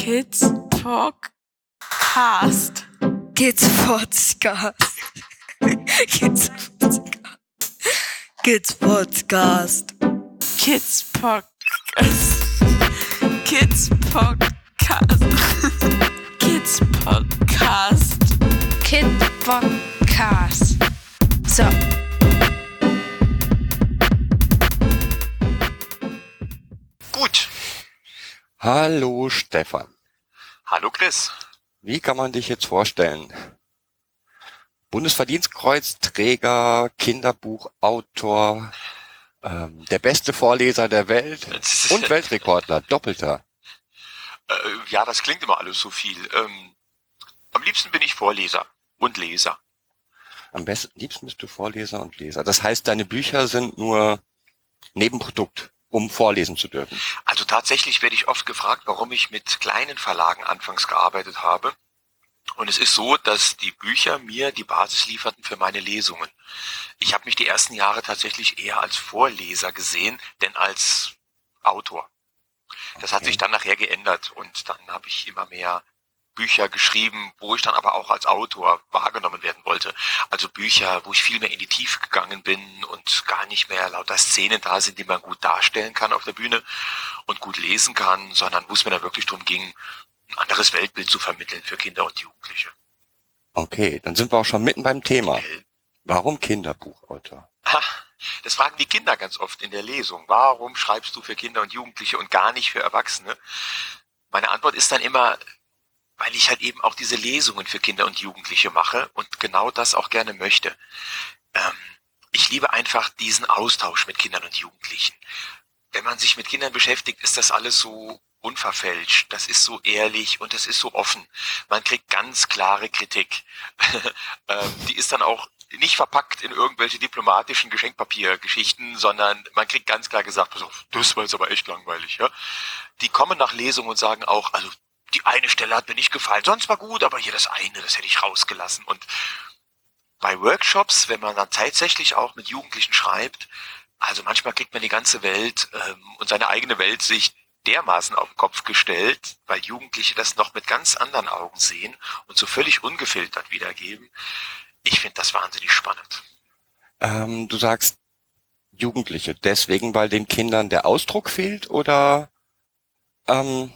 Kids Podcast. Kids Podcast. Kids Podcast. Kids Podcast. Kids Podcast. Kids Podcast. Kids Podcast. Kid Podcast. So. Hallo Stefan. Hallo Chris. Wie kann man dich jetzt vorstellen? Bundesverdienstkreuzträger, Kinderbuchautor, ähm, der beste Vorleser der Welt und Weltrekordler, doppelter. Äh, ja, das klingt immer alles so viel. Ähm, am liebsten bin ich Vorleser und Leser. Am besten, liebsten bist du Vorleser und Leser. Das heißt, deine Bücher sind nur Nebenprodukt, um vorlesen zu dürfen. Also tatsächlich werde ich oft gefragt, warum ich mit kleinen Verlagen anfangs gearbeitet habe. Und es ist so, dass die Bücher mir die Basis lieferten für meine Lesungen. Ich habe mich die ersten Jahre tatsächlich eher als Vorleser gesehen, denn als Autor. Das hat Okay. sich dann nachher geändert und dann habe ich immer mehr Bücher geschrieben, wo ich dann aber auch als Autor wahrgenommen werden wollte. Also Bücher, wo ich viel mehr in die Tiefe gegangen bin und gar nicht mehr lauter Szenen da sind, die man gut darstellen kann auf der Bühne und gut lesen kann, sondern wo es mir dann wirklich darum ging, ein anderes Weltbild zu vermitteln für Kinder und Jugendliche. Okay, dann sind wir auch schon mitten beim Thema. Äh, Warum Kinderbuchautor? Ha, das fragen die Kinder ganz oft in der Lesung. Warum schreibst du für Kinder und Jugendliche und gar nicht für Erwachsene? Meine Antwort ist dann immer, weil ich halt eben auch diese Lesungen für Kinder und Jugendliche mache und genau das auch gerne möchte. Ähm, ich liebe einfach diesen Austausch mit Kindern und Jugendlichen. Wenn man sich mit Kindern beschäftigt, ist das alles so unverfälscht, das ist so ehrlich und das ist so offen. Man kriegt ganz klare Kritik. ähm, die ist dann auch nicht verpackt in irgendwelche diplomatischen Geschenkpapiergeschichten, sondern man kriegt ganz klar gesagt, das war jetzt aber echt langweilig. Ja? Die kommen nach Lesung und sagen auch, also die eine Stelle hat mir nicht gefallen, sonst war gut, aber hier das eine, das hätte ich rausgelassen. Und bei Workshops, wenn man dann tatsächlich auch mit Jugendlichen schreibt, also manchmal kriegt man die ganze Welt ähm, und seine eigene Weltsicht dermaßen auf den Kopf gestellt, weil Jugendliche das noch mit ganz anderen Augen sehen und so völlig ungefiltert wiedergeben. Ich finde das wahnsinnig spannend. Ähm, du sagst Jugendliche, deswegen, weil den Kindern der Ausdruck fehlt oder ähm,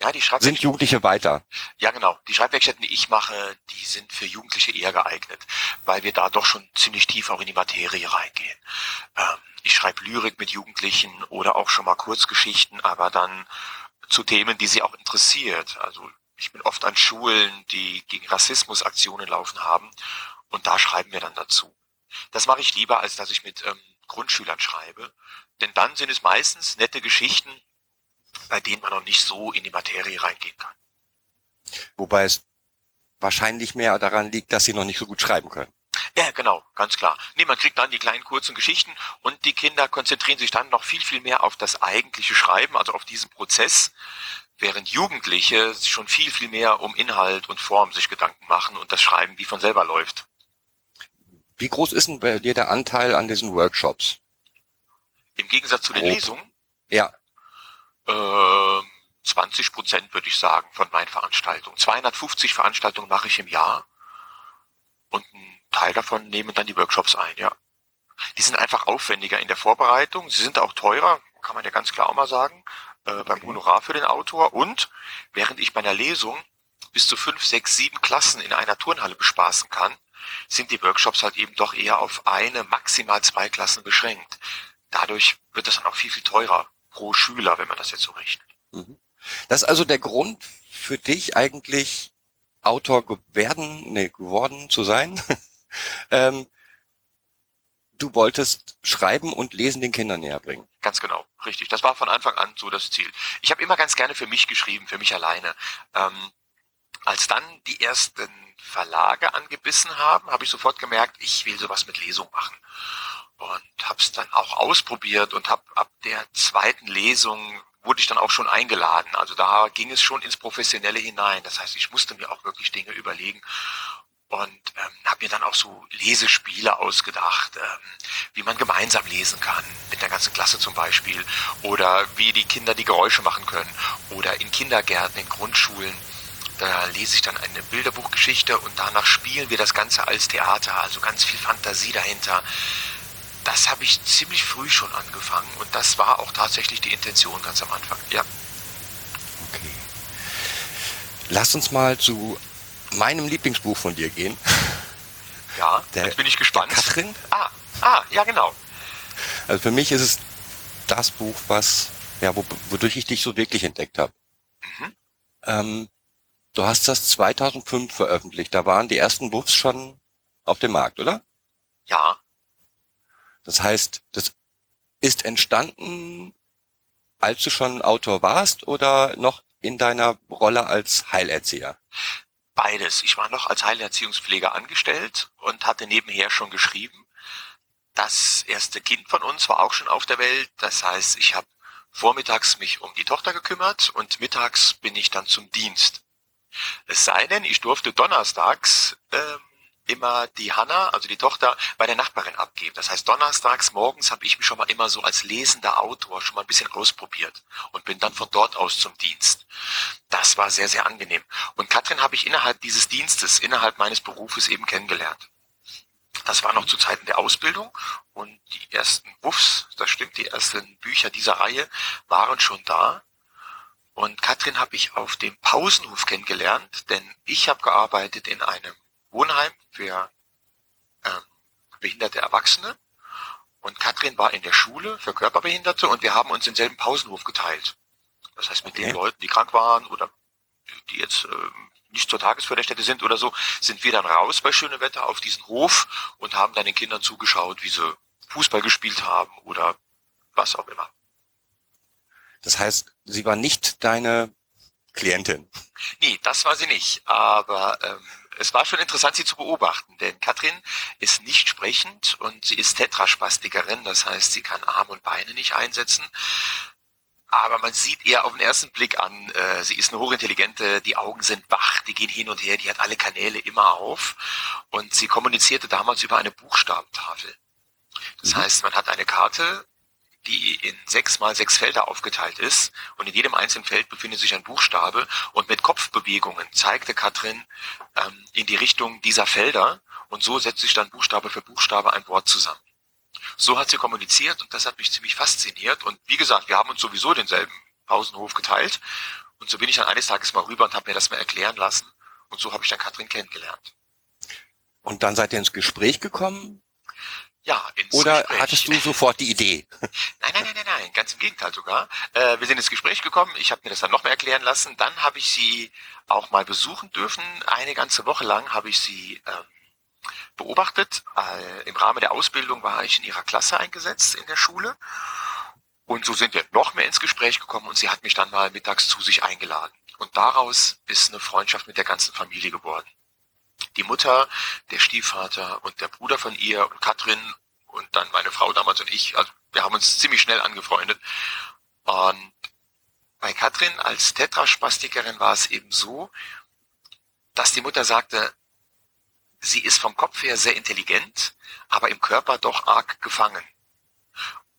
Ja, die Schreibwerkstätten, sind Jugendliche weiter? ja genau, die Schreibwerkstätten, die ich mache, die sind für Jugendliche eher geeignet, weil wir da doch schon ziemlich tief auch in die Materie reingehen. Ähm, ich schreibe Lyrik mit Jugendlichen oder auch schon mal Kurzgeschichten, aber dann zu Themen, die sie auch interessiert. Also ich bin oft an Schulen, die gegen Rassismusaktionen laufen haben und da schreiben wir dann dazu. Das mache ich lieber, als dass ich mit ähm, Grundschülern schreibe, denn dann sind es meistens nette Geschichten, bei denen man noch nicht so in die Materie reingehen kann. Wobei es wahrscheinlich mehr daran liegt, dass sie noch nicht so gut schreiben können. Ja, genau, ganz klar. Nee, man kriegt dann die kleinen kurzen Geschichten und die Kinder konzentrieren sich dann noch viel, viel mehr auf das eigentliche Schreiben, also auf diesen Prozess, während Jugendliche schon viel, viel mehr um Inhalt und Form sich Gedanken machen und das Schreiben wie von selber läuft. Wie groß ist denn bei dir der Anteil an diesen Workshops? Im Gegensatz zu den Grob. Lesungen, Ja, äh, 20 Prozent würde ich sagen von meinen Veranstaltungen. 250 Veranstaltungen mache ich im Jahr und ein Teil davon nehmen dann die Workshops ein, ja. Die sind einfach aufwendiger in der Vorbereitung. Sie sind auch teurer, kann man ja ganz klar auch mal sagen, äh, beim. Honorar für den Autor. Und während ich bei einer Lesung bis zu fünf, sechs, sieben Klassen in einer Turnhalle bespaßen kann, sind die Workshops halt eben doch eher auf eine, maximal zwei Klassen beschränkt. Dadurch wird das dann auch viel, viel teurer pro Schüler, wenn man das jetzt so rechnet. Mhm. Das ist also der Grund für dich eigentlich Autor werden, nee, geworden zu sein. ähm, du wolltest schreiben und lesen den Kindern näher bringen. Ganz genau, richtig. Das war von Anfang an so das Ziel. Ich habe immer ganz gerne für mich geschrieben, für mich alleine. Ähm, als dann die ersten Verlage angebissen haben, habe ich sofort gemerkt, ich will sowas mit Lesung machen. Und habe es dann auch ausprobiert und habe ab der zweiten Lesung wurde ich dann auch schon eingeladen. Also da ging es schon ins Professionelle hinein. Das heißt, ich musste mir auch wirklich Dinge überlegen. und ähm, habe mir dann auch so Lesespiele ausgedacht, ähm, wie man gemeinsam lesen kann, mit der ganzen Klasse zum Beispiel, oder wie die Kinder die Geräusche machen können, oder in Kindergärten, in Grundschulen. Da lese ich dann eine Bilderbuchgeschichte und danach spielen wir das Ganze als Theater, also ganz viel Fantasie dahinter. Das habe ich ziemlich früh schon angefangen und das war auch tatsächlich die Intention ganz am Anfang. Ja. Okay. Lass uns mal zu meinem Lieblingsbuch von dir gehen. Ja, Der- jetzt bin ich gespannt. Katrin? Ah, ah, ja genau. Also für mich ist es das Buch, was, ja, wo, wodurch ich dich so wirklich entdeckt habe. Mhm. Ähm, du hast das 2005 veröffentlicht. Da waren die ersten Buchs schon auf dem Markt, oder? Ja, Das heißt, das ist entstanden, als du schon Autor warst oder noch in deiner Rolle als Heilerzieher? beides. Ich war noch als Heilerziehungspfleger angestellt und hatte nebenher schon geschrieben. Das erste Kind von uns war auch schon auf der Welt. Das heißt, ich habe vormittags mich um die Tochter gekümmert und mittags bin ich dann zum Dienst. Es sei denn, ich durfte donnerstags ähm, immer die Hanna, also die Tochter, bei der Nachbarin abgeben. Das heißt, donnerstags morgens habe ich mich schon mal immer so als lesender Autor schon mal ein bisschen ausprobiert und bin dann von dort aus zum Dienst. Das war sehr, sehr angenehm. Und Katrin habe ich innerhalb dieses Dienstes, innerhalb meines Berufes eben kennengelernt. Das war noch zu Zeiten der Ausbildung und die ersten Wuffs, das stimmt, die ersten Bücher dieser Reihe waren schon da. Und Katrin habe ich auf dem Pausenhof kennengelernt, denn ich habe gearbeitet in einem Wohnheim für ähm, behinderte Erwachsene und Katrin war in der Schule für Körperbehinderte und wir haben uns denselben Pausenhof geteilt. Das heißt, mit Okay. den Leuten, die krank waren oder die jetzt ähm, nicht zur Tagesförderstätte sind oder so, sind wir dann raus bei schönem Wetter auf diesen Hof und haben dann den Kindern zugeschaut, wie sie Fußball gespielt haben oder was auch immer. Das heißt, sie war nicht deine Klientin. Nee, das war sie nicht. Aber ähm, es war schon interessant, sie zu beobachten, denn Katrin ist nicht sprechend und sie ist Tetraspastikerin, das heißt, sie kann Arme und Beine nicht einsetzen. Aber man sieht ihr auf den ersten Blick an, äh, sie ist eine hochintelligente, die Augen sind wach, die gehen hin und her, die hat alle Kanäle immer auf und sie kommunizierte damals über eine Buchstabentafel. Das Mhm. heißt, man hat eine Karte, die in sechs mal sechs Felder aufgeteilt ist. Und in jedem einzelnen Feld befindet sich ein Buchstabe. Und mit Kopfbewegungen zeigte Katrin ähm, in die Richtung dieser Felder. Und so setzt sich dann Buchstabe für Buchstabe ein Wort zusammen. So hat sie kommuniziert und das hat mich ziemlich fasziniert. Und wie gesagt, wir haben uns sowieso denselben Pausenhof geteilt. Und so bin ich dann eines Tages mal rüber und habe mir das mal erklären lassen. Und so habe ich dann Katrin kennengelernt. Und dann seid ihr ins Gespräch gekommen Ja, ins oder Gespräch. hattest du sofort die Idee? Nein, nein, nein, nein, nein, ganz im Gegenteil sogar. Äh, wir sind ins Gespräch gekommen, ich habe mir das dann noch mal erklären lassen. Dann habe ich sie auch mal besuchen dürfen. Eine ganze Woche lang habe ich sie ähm, beobachtet. Äh, Im Rahmen der Ausbildung war ich in ihrer Klasse eingesetzt in der Schule. Und so sind wir noch mehr ins Gespräch gekommen und sie hat mich dann mal mittags zu sich eingeladen. Und daraus ist eine Freundschaft mit der ganzen Familie geworden. Die Mutter, der Stiefvater und der Bruder von ihr und Katrin und dann meine Frau damals und ich, also wir haben uns ziemlich schnell angefreundet. Und bei Katrin als Tetraspastikerin war es eben so, dass die Mutter sagte, sie ist vom Kopf her sehr intelligent, aber im Körper doch arg gefangen.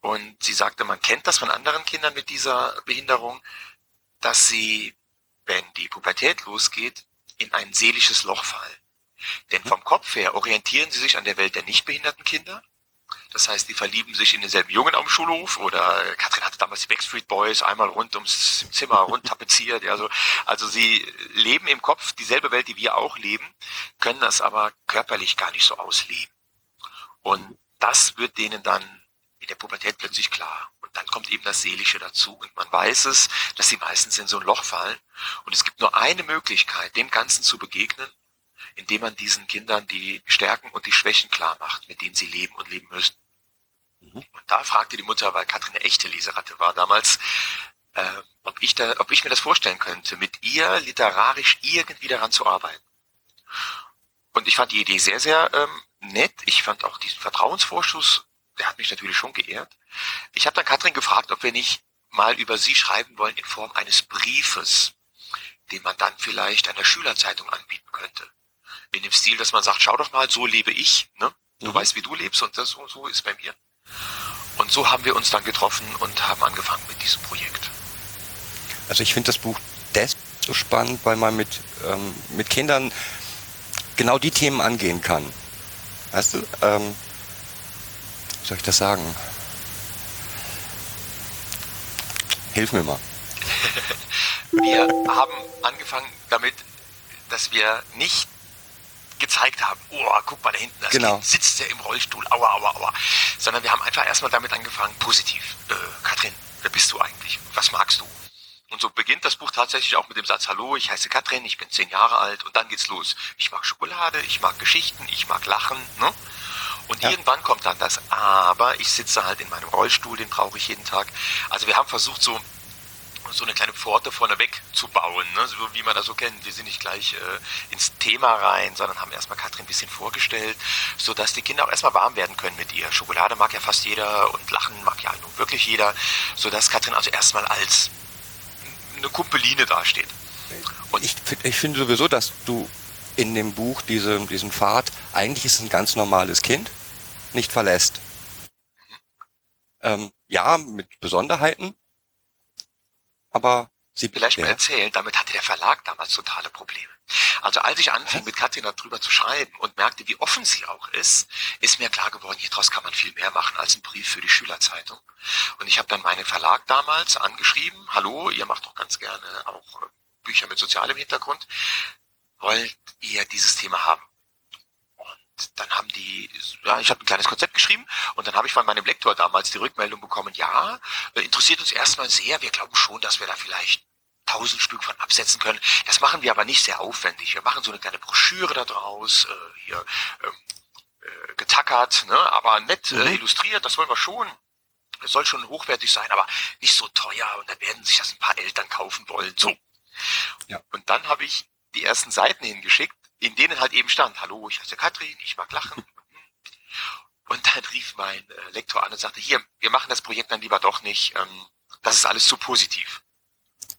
Und sie sagte, man kennt das von anderen Kindern mit dieser Behinderung, dass sie, wenn die Pubertät losgeht, in ein seelisches Loch fallen. Denn vom Kopf her orientieren sie sich an der Welt der nicht behinderten Kinder. Das heißt, die verlieben sich in denselben Jungen am Schulhof oder Katrin hatte damals die Backstreet Boys einmal rund ums Zimmer rund tapeziert. Also, also sie leben im Kopf dieselbe Welt, die wir auch leben, können das aber körperlich gar nicht so ausleben. Und das wird denen dann in der Pubertät plötzlich klar. Und dann kommt eben das Seelische dazu. Und man weiß es, dass sie meistens in so ein Loch fallen. Und es gibt nur eine Möglichkeit, dem Ganzen zu begegnen, indem man diesen Kindern die Stärken und die Schwächen klar macht, mit denen sie leben und leben müssen. Mhm. Und da fragte die Mutter, weil Katrin eine echte Leseratte war damals, äh, ob, ich da, ob ich mir das vorstellen könnte, mit ihr literarisch irgendwie daran zu arbeiten. Und ich fand die Idee sehr, sehr ähm, nett. Ich fand auch diesen Vertrauensvorschuss, der hat mich natürlich schon geehrt. Ich habe dann Katrin gefragt, ob wir nicht mal über sie schreiben wollen in Form eines Briefes, den man dann vielleicht einer Schülerzeitung anbieten könnte. In dem Stil, dass man sagt, schau doch mal, so lebe ich, ne? Du Mhm. weißt, wie du lebst und das so, so ist bei mir. Und so haben wir uns dann getroffen und haben angefangen mit diesem Projekt. Also ich finde das Buch deshalb so spannend, weil man mit, ähm, mit Kindern genau die Themen angehen kann. Weißt du, ähm, wie soll ich das sagen? Hilf mir mal. Wir haben angefangen damit, dass wir nicht gezeigt haben, oh, guck mal da hinten, das Genau. Kind sitzt ja im Rollstuhl, aua, aua, aua. Sondern wir haben einfach erstmal damit angefangen, positiv. Äh, Katrin, wer bist du eigentlich? Was magst du? Und so beginnt das Buch tatsächlich auch mit dem Satz, hallo, ich heiße Katrin, ich bin zehn Jahre alt und dann geht's los. Ich mag Schokolade, ich mag Geschichten, ich mag Lachen, ne? Und Ja. irgendwann kommt dann das Aber, ich sitze halt in meinem Rollstuhl, den brauche ich jeden Tag. Also wir haben versucht, so so eine kleine Pforte vorneweg zu bauen, ne? so wie man das so kennt. Wir sind nicht gleich äh, ins Thema rein, sondern haben erstmal Katrin ein bisschen vorgestellt, sodass die Kinder auch erstmal warm werden können mit ihr. Schokolade mag ja fast jeder und Lachen mag ja nun wirklich jeder, sodass Katrin also erstmal als eine Kumpeline dasteht. Und Ich, ich finde sowieso, dass du in dem Buch diese, diesen Pfad, eigentlich ist es ein ganz normales Kind, nicht verlässt. Ähm, ja, mit Besonderheiten, aber sie vielleicht mal erzählen, damit hatte der Verlag damals totale Probleme. Also als ich anfing, mit Katrin darüber zu schreiben und merkte, wie offen sie auch ist, ist mir klar geworden, hieraus kann man viel mehr machen als ein Brief für die Schülerzeitung. Und ich habe dann meinen Verlag damals angeschrieben, hallo, ihr macht doch ganz gerne auch äh, Bücher mit sozialem Hintergrund, wollt ihr dieses Thema haben? Dann haben die, ja, ich habe ein kleines Konzept geschrieben und dann habe ich von meinem Lektor damals die Rückmeldung bekommen, ja, äh, interessiert uns erstmal sehr, wir glauben schon, dass wir da vielleicht tausend Stück von absetzen können. Das machen wir aber nicht sehr aufwendig. Wir machen so eine kleine Broschüre da draus, äh, hier ähm, äh, getackert, ne, aber nett äh, Mhm. illustriert, das wollen wir schon. Es soll schon hochwertig sein, aber nicht so teuer und dann werden sich das ein paar Eltern kaufen wollen. So. Ja. Und dann habe ich die ersten Seiten hingeschickt, in denen halt eben stand, hallo, ich heiße Katrin, ich mag lachen. Und dann rief mein äh, Lektor an und sagte, hier, wir machen das Projekt dann lieber doch nicht, ähm, das ist alles zu positiv.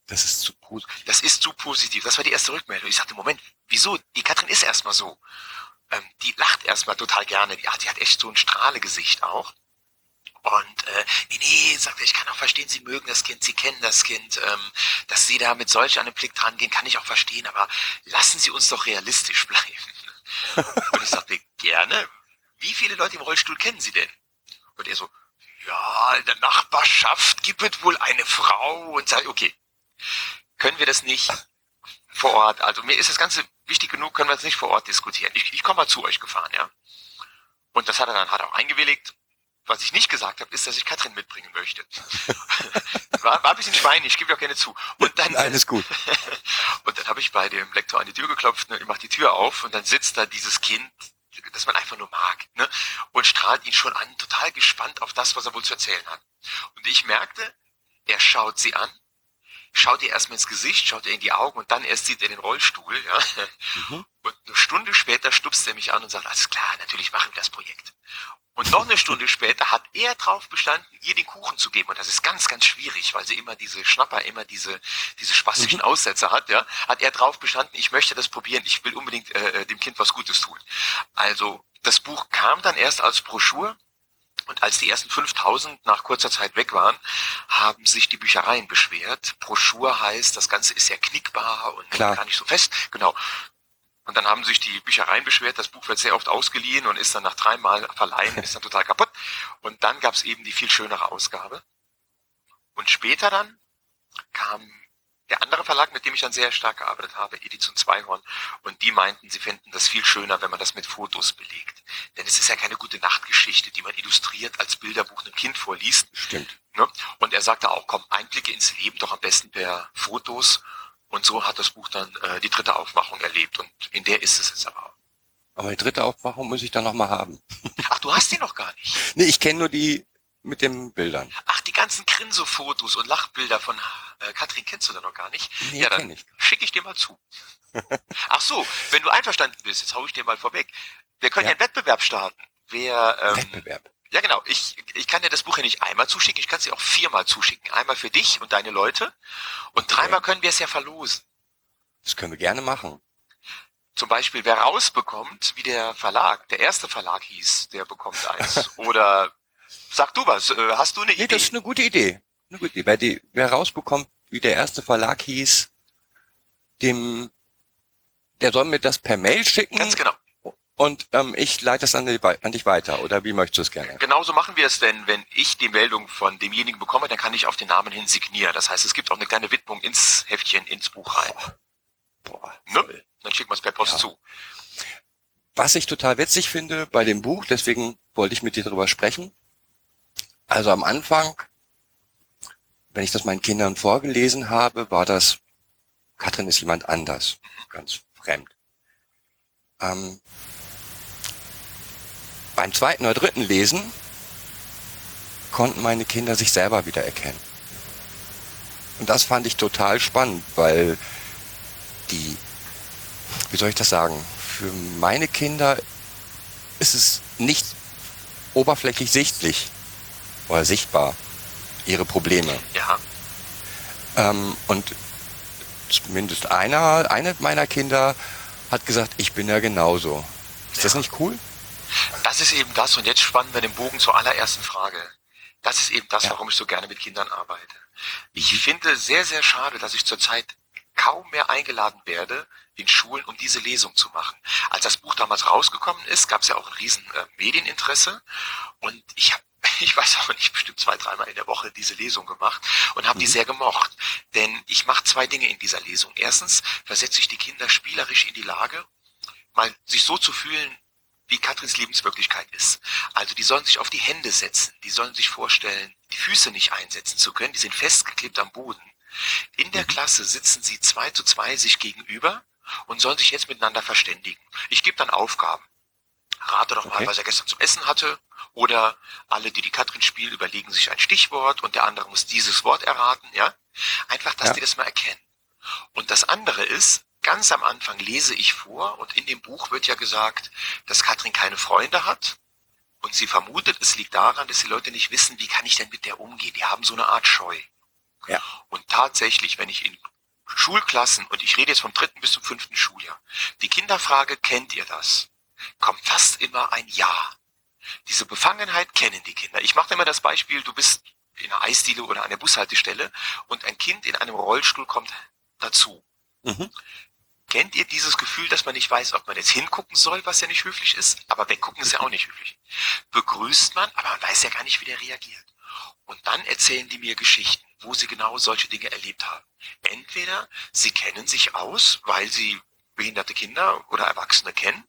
Das ist zu gut. Das ist zu positiv. Das war die erste Rückmeldung. Ich sagte, Moment, wieso? Die Katrin ist erstmal so. Ähm, die lacht erstmal total gerne. Die, ah, die hat echt so ein Strahlegesicht auch. Und äh, nee, nee, sagt er, ich kann auch verstehen, Sie mögen das Kind, Sie kennen das Kind, ähm, dass Sie da mit solch einem Blick dran gehen, kann ich auch verstehen, aber lassen Sie uns doch realistisch bleiben. Und ich sagte, gerne. Wie viele Leute im Rollstuhl kennen Sie denn? Und er so, ja, in der Nachbarschaft gibt es wohl eine Frau und sagt, okay, können wir das nicht vor Ort, also mir ist das Ganze wichtig genug, können wir das nicht vor Ort diskutieren. Ich, ich komme mal zu euch gefahren, ja. Und das hat er dann hat auch eingewilligt. Was ich nicht gesagt habe, ist, dass ich Katrin mitbringen möchte. war, war ein bisschen schweinig, ich gebe ja gerne zu. Und dann, ist gut. und dann habe ich bei dem Lektor an die Tür geklopft, ne, ich mache die Tür auf und dann sitzt da dieses Kind, das man einfach nur mag, ne, und strahlt ihn schon an, total gespannt auf das, was er wohl zu erzählen hat. Und ich merkte, er schaut sie an, schaut ihr erstmal ins Gesicht, schaut ihr in die Augen und dann erst sieht er den Rollstuhl, ja. Mhm. Und eine Stunde später stupst er mich an und sagt, alles klar, natürlich machen wir das Projekt. Und noch eine Stunde später hat er drauf bestanden, ihr den Kuchen zu geben. Und das ist ganz, ganz schwierig, weil sie immer diese Schnapper, immer diese, diese spastischen Aussätze hat, ja. Hat er drauf bestanden, ich möchte das probieren, ich will unbedingt äh, dem Kind was Gutes tun. Also, das Buch kam dann erst als Broschur. Und als die ersten 5000 nach kurzer Zeit weg waren, haben sich die Büchereien beschwert. Broschur heißt, das Ganze ist ja knickbar und Klar. gar nicht so fest. Genau. Und dann haben sich die Büchereien beschwert, das Buch wird sehr oft ausgeliehen und ist dann nach dreimal verleihen, ist dann total kaputt. Und dann gab es eben die viel schönere Ausgabe. Und später dann kam der andere Verlag, mit dem ich dann sehr stark gearbeitet habe, Edition Zweihorn, und die meinten, sie fänden das viel schöner, wenn man das mit Fotos belegt. Denn es ist ja keine gute Nachtgeschichte, die man illustriert als Bilderbuch einem Kind vorliest. Stimmt. Ne? Und er sagte auch, komm, Einblicke ins Leben doch am besten per Fotos. Und so hat das Buch dann äh, die dritte Aufmachung erlebt. Und in der ist es jetzt aber. Aber die dritte Aufmachung muss ich dann nochmal haben. Ach, du hast die noch gar nicht. Nee, ich kenne nur die mit den Bildern. Ach, die ganzen Grinso-Fotos und Lachbilder von äh, Katrin kennst du da noch gar nicht. Nee, ja, dann ich. schicke ich dir mal zu. Ach so, wenn du einverstanden bist, jetzt hau ich dir mal vorweg. Wir können ja, Ja. einen Wettbewerb starten. Wer, ähm, Wettbewerb. Ja, genau. Ich, ich kann dir das Buch ja nicht einmal zuschicken, ich kann es dir auch viermal zuschicken. Einmal für dich und deine Leute. Und dreimal können wir es ja verlosen. Das können wir gerne machen. zum Beispiel, wer rausbekommt, wie der Verlag, der erste Verlag hieß, der bekommt eins. Oder sag du was, äh, hast du eine Nee, Idee? das ist eine gute Idee. Eine gute Idee. Wer, die, wer rausbekommt, wie der erste Verlag hieß, dem, der soll mir das per Mail schicken Ganz genau. Und ähm, ich leite es an, die, an dich weiter. Oder wie möchtest du es gerne? Genauso machen wir es denn, wenn ich die Meldung von demjenigen bekomme, dann kann ich auf den Namen hin signieren. Das heißt, es gibt auch eine kleine Widmung ins Heftchen, ins Buch rein. Boah, Ne? Dann schicken wir es per Post Ja. zu. Was ich total witzig finde bei dem Buch, deswegen wollte ich mit dir darüber sprechen. Also am Anfang, wenn ich das meinen Kindern vorgelesen habe, war das, Katrin ist jemand anders, ganz fremd. Ähm, beim zweiten oder dritten Lesen konnten meine Kinder sich selber wieder erkennen. Und das fand ich total spannend, weil die, wie soll ich das sagen, für meine Kinder ist es nicht oberflächlich sichtlich oder sichtbar, ihre Probleme. Ja. Ähm, und zumindest einer, eine meiner Kinder hat gesagt, ich bin ja genauso. Ist das Ja. nicht cool? Das ist eben das, und jetzt spannen wir den Bogen zur allerersten Frage. Das ist eben das, Ja. warum ich so gerne mit Kindern arbeite. Ich finde sehr, sehr schade, dass ich zurzeit kaum mehr eingeladen werde in Schulen, um diese Lesung zu machen. Als das Buch damals rausgekommen ist, gab es ja auch ein riesen äh, Medieninteresse und ich habe ich weiß auch nicht, bestimmt zwei, dreimal in der Woche diese Lesung gemacht und habe die sehr gemocht. Denn ich mache zwei Dinge in dieser Lesung. Erstens versetze ich die Kinder spielerisch in die Lage, mal sich so zu fühlen, wie Katrins Lebenswirklichkeit ist. Also die sollen sich auf die Hände setzen, die sollen sich vorstellen, die Füße nicht einsetzen zu können, die sind festgeklebt am Boden. In der Klasse sitzen sie zwei zu zwei sich gegenüber und sollen sich jetzt miteinander verständigen. Ich gebe dann Aufgaben. Rate doch mal, Okay. was er gestern zum Essen hatte. Oder alle, die die Katrin spielen, überlegen sich ein Stichwort und der andere muss dieses Wort erraten, ja? Einfach, dass Ja. die das mal erkennen. Und das andere ist, ganz am Anfang lese ich vor und in dem Buch wird ja gesagt, dass Katrin keine Freunde hat. Und sie vermutet, es liegt daran, dass die Leute nicht wissen, wie kann ich denn mit der umgehen. Die haben so eine Art Scheu. Ja. Und tatsächlich, wenn ich in Schulklassen, und ich rede jetzt vom dritten bis zum fünften Schuljahr, die Kinder frage, kennt ihr das? Kommt fast immer ein Ja. Diese Befangenheit kennen die Kinder. Ich mache immer das Beispiel, du bist in einer Eisdiele oder an der Bushaltestelle und ein Kind in einem Rollstuhl kommt dazu. Mhm. Kennt ihr dieses Gefühl, dass man nicht weiß, ob man jetzt hingucken soll, was ja nicht höflich ist, aber weggucken ist ja auch nicht höflich. Begrüßt man, aber man weiß ja gar nicht, wie der reagiert. Und dann erzählen die mir Geschichten, wo sie genau solche Dinge erlebt haben. Entweder sie kennen sich aus, weil sie behinderte Kinder oder Erwachsene kennen,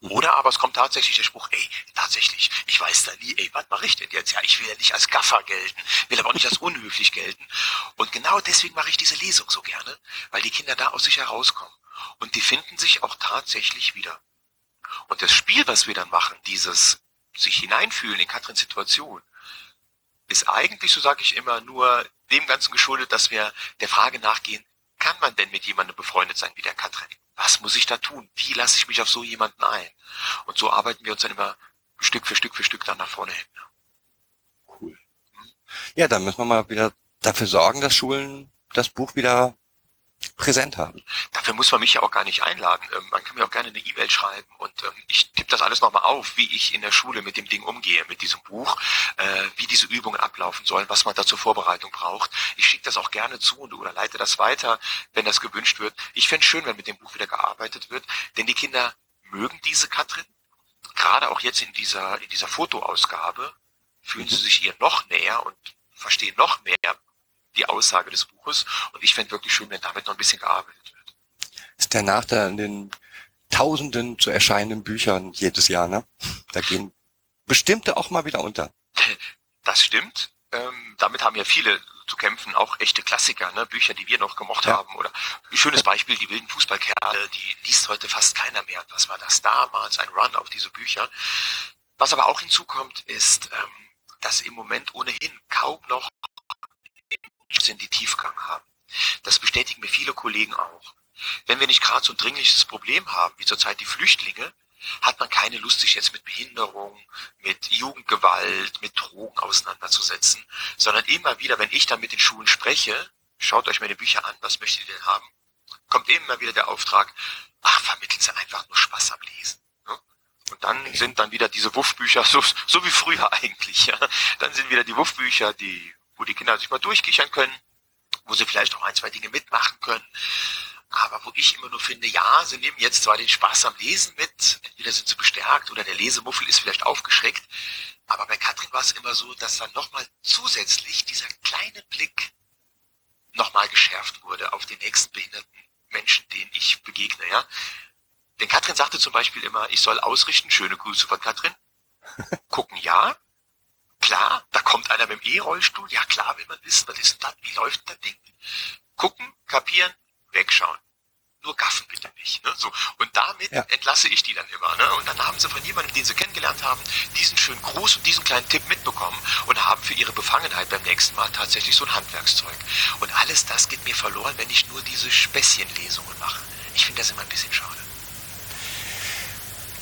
oder aber es kommt tatsächlich der Spruch, ey, tatsächlich, ich weiß da nie, ey, was mache ich denn jetzt? Ja, ich will ja nicht als Gaffer gelten, will aber auch nicht als unhöflich gelten. Und genau deswegen mache ich diese Lesung so gerne, weil die Kinder da aus sich herauskommen. Und die finden sich auch tatsächlich wieder. Und das Spiel, was wir dann machen, dieses sich hineinfühlen in Katrins Situation, ist eigentlich, so sage ich immer, nur dem Ganzen geschuldet, dass wir der Frage nachgehen, kann man denn mit jemandem befreundet sein wie der Katrin? Was muss ich da tun? Wie lasse ich mich auf so jemanden ein? Und so arbeiten wir uns dann immer Stück für Stück für Stück dann nach vorne hin. Cool. Ja, dann müssen wir mal wieder dafür sorgen, dass Schulen das Buch wieder präsent haben. Dafür muss man mich ja auch gar nicht einladen. Ähm, Man kann mir auch gerne eine E-Mail schreiben und ähm, ich tippe das alles nochmal auf, wie ich in der Schule mit dem Ding umgehe, mit diesem Buch, äh, wie diese Übungen ablaufen sollen, was man da zur Vorbereitung braucht. Ich schicke das auch gerne zu und oder leite das weiter, wenn das gewünscht wird. Ich fände schön, wenn mit dem Buch wieder gearbeitet wird, denn die Kinder mögen diese Katrin. Gerade auch jetzt in dieser, in dieser Fotoausgabe fühlen sie sich ihr noch näher und verstehen noch mehr die Aussage des Buches. Und ich fände wirklich schön, wenn damit noch ein bisschen gearbeitet wird. Ist der Nachteil an den Tausenden zu erscheinenden Büchern jedes Jahr, ne? Da gehen bestimmte auch mal wieder unter. Das stimmt. Ähm, damit haben ja viele zu kämpfen, auch echte Klassiker, ne? Bücher, die wir noch gemocht Ja. haben. Oder ein schönes Beispiel, die wilden Fußballkerle, die liest heute fast keiner mehr. Was war das damals? Ein Run auf diese Bücher. Was aber auch hinzukommt, ist, ähm, dass im Moment ohnehin kaum noch sind, die Tiefgang haben. Das bestätigen mir viele Kollegen auch. Wenn wir nicht gerade so ein dringliches Problem haben, wie zurzeit die Flüchtlinge, hat man keine Lust, sich jetzt mit Behinderung, mit Jugendgewalt, mit Drogen auseinanderzusetzen, sondern immer wieder, wenn ich dann mit den Schulen spreche, schaut euch meine Bücher an, was möchtet ihr denn haben? kommt immer wieder der Auftrag, ach, vermitteln Sie einfach nur Spaß am Lesen. Ne? Und dann sind dann wieder diese Wuffbücher, so, so wie früher eigentlich. Ja. Dann sind wieder die Wuffbücher, die, wo die Kinder sich mal durchkichern können, wo sie vielleicht auch ein, zwei Dinge mitmachen können. Aber wo ich immer nur finde, ja, sie nehmen jetzt zwar den Spaß am Lesen mit, entweder sind sie bestärkt oder der Lesemuffel ist vielleicht aufgeschreckt. Aber bei Katrin war es immer so, dass dann nochmal zusätzlich dieser kleine Blick nochmal geschärft wurde auf den nächsten behinderten Menschen, denen ich begegne, ja. Denn Katrin sagte zum Beispiel immer, ich soll ausrichten, schöne Grüße von Katrin. Gucken, ja. Klar, da kommt einer mit dem E-Rollstuhl. Ja, klar, will man wissen, was ist denn das? Wie läuft das Ding? Gucken, kapieren, wegschauen. Nur gaffen bitte nicht. Ne? So. Und damit Ja. entlasse ich die dann immer. Ne? Und dann haben sie von jemandem, den sie kennengelernt haben, diesen schönen Gruß und diesen kleinen Tipp mitbekommen und haben für ihre Befangenheit beim nächsten Mal tatsächlich so ein Handwerkszeug. Und alles das geht mir verloren, wenn ich nur diese Späßchenlesungen mache. Ich finde das immer ein bisschen schade.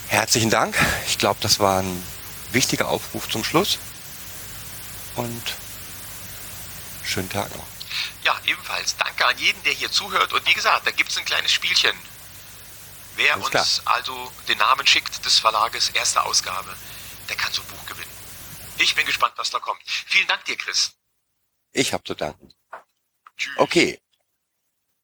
Herzlichen Dank. Ich glaube, das war ein wichtiger Aufruf zum Schluss. Und schönen Tag noch. Ja, ebenfalls. Danke an jeden, der hier zuhört. Und wie gesagt, da gibt's ein kleines Spielchen. Wer Alles uns also den Namen schickt des Verlages, erste Ausgabe, der kann so ein Buch gewinnen. Ich bin gespannt, was da kommt. Vielen Dank dir, Chris. Ich habe zu danken. Tschüss. Okay,